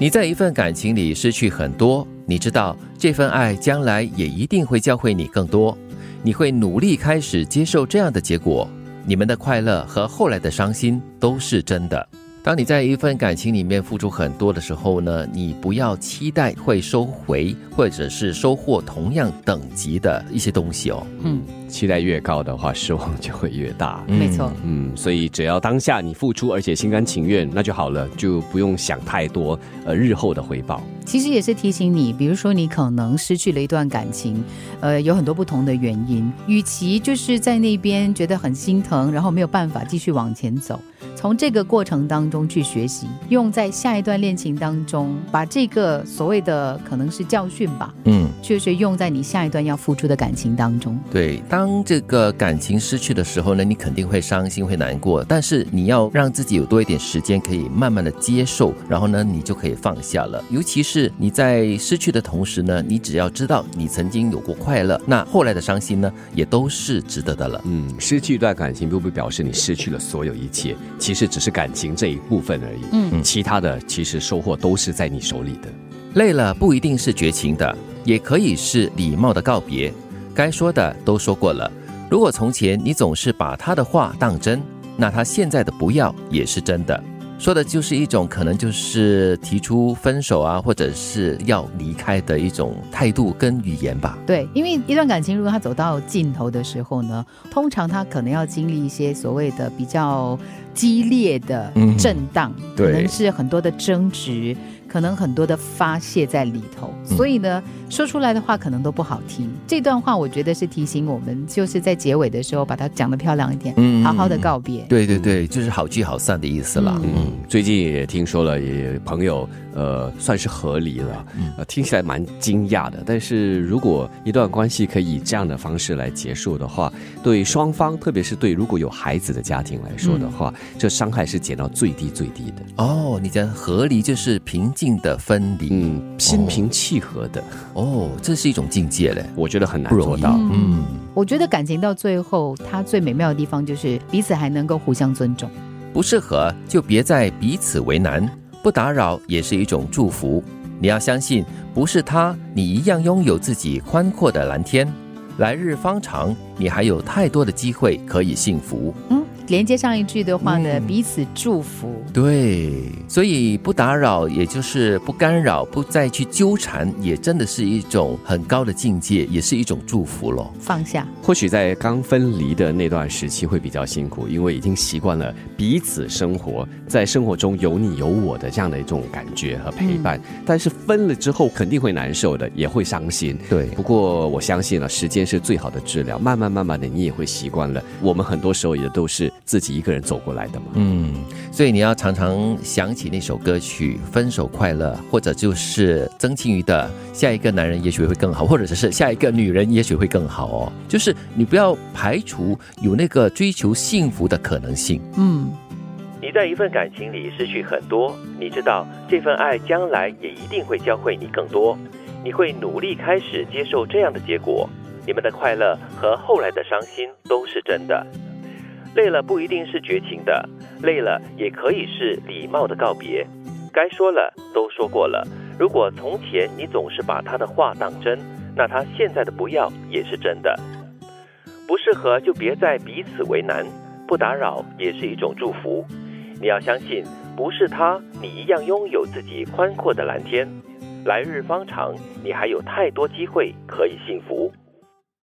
你在一份感情里失去很多，你知道这份爱将来也一定会教会你更多。你会努力开始接受这样的结果，你们的快乐和后来的伤心都是真的。当你在一份感情里面付出很多的时候呢，你不要期待会收回或者是收获同样等级的一些东西哦。嗯，期待越高的话，失望就会越大。没错。嗯，所以只要当下你付出，而且心甘情愿，那就好了，就不用想太多，呃，日后的回报。其实也是提醒你，比如说你可能失去了一段感情，呃，有很多不同的原因。与其就是在那边觉得很心疼，然后没有办法继续往前走。从这个过程当中去学习，用在下一段恋情当中，把这个所谓的可能是教训吧，嗯，确实用在你下一段要付出的感情当中。对，当这个感情失去的时候呢，你肯定会伤心、会难过，但是你要让自己有多一点时间，可以慢慢的接受，然后呢，你就可以放下了。尤其是你在失去的同时呢，你只要知道你曾经有过快乐，那后来的伤心呢，也都是值得的了。嗯，失去一段感情，并不表示你失去了所有一切。其实只是感情这一部分而已，嗯，其他的其实收获都是在你手里的。累了不一定是绝情的，也可以是礼貌的告别。该说的都说过了。如果从前你总是把他的话当真，那他现在的不要也是真的。说的就是一种可能就是提出分手啊，或者是要离开的一种态度跟语言吧。对，因为一段感情如果他走到尽头的时候呢，通常他可能要经历一些所谓的比较激烈的震荡，可能是很多的争执。可能很多的发泄在里头，所以呢，说出来的话可能都不好听。这段话我觉得是提醒我们，就是在结尾的时候把它讲的漂亮一点，嗯，好好的告别。对对对，就是好聚好散的意思了。嗯，最近也听说了，也朋友呃算是和离了，呃听起来蛮惊讶的。但是如果一段关系可以以这样的方式来结束的话，对双方，特别是对如果有孩子的家庭来说的话，这伤害是减到最低最低的。哦，你的和离就是平。静的分离，嗯，心平气和的，哦，这是一种境界嘞，我觉得很难做到。嗯，我觉得感情到最后，它最美妙的地方就是彼此还能够互相尊重。不适合就别再彼此为难，不打扰也是一种祝福。你要相信，不是他，你一样拥有自己宽阔的蓝天。来日方长，你还有太多的机会可以幸福。嗯。连接上一句的话呢，彼此祝福。对，所以不打扰，也就是不干扰，不再去纠缠，也真的是一种很高的境界，也是一种祝福咯。放下。或许在刚分离的那段时期会比较辛苦，因为已经习惯了彼此生活在生活中有你有我的这样的一种感觉和陪伴。但是分了之后肯定会难受的，也会伤心。对。不过我相信了，时间是最好的治疗。慢慢慢慢的，你也会习惯了。我们很多时候也都是。自己一个人走过来的嘛，嗯，所以你要常常想起那首歌曲《分手快乐》，或者就是曾庆瑜的《下一个男人也许会更好》，或者是下一个女人也许会更好哦。就是你不要排除有那个追求幸福的可能性。嗯，你在一份感情里失去很多，你知道这份爱将来也一定会教会你更多。你会努力开始接受这样的结果，你们的快乐和后来的伤心都是真的。累了不一定是绝情的，累了也可以是礼貌的告别。该说了都说过了。如果从前你总是把他的话当真，那他现在的不要也是真的。不适合就别再彼此为难，不打扰也是一种祝福。你要相信，不是他，你一样拥有自己宽阔的蓝天。来日方长，你还有太多机会可以幸福。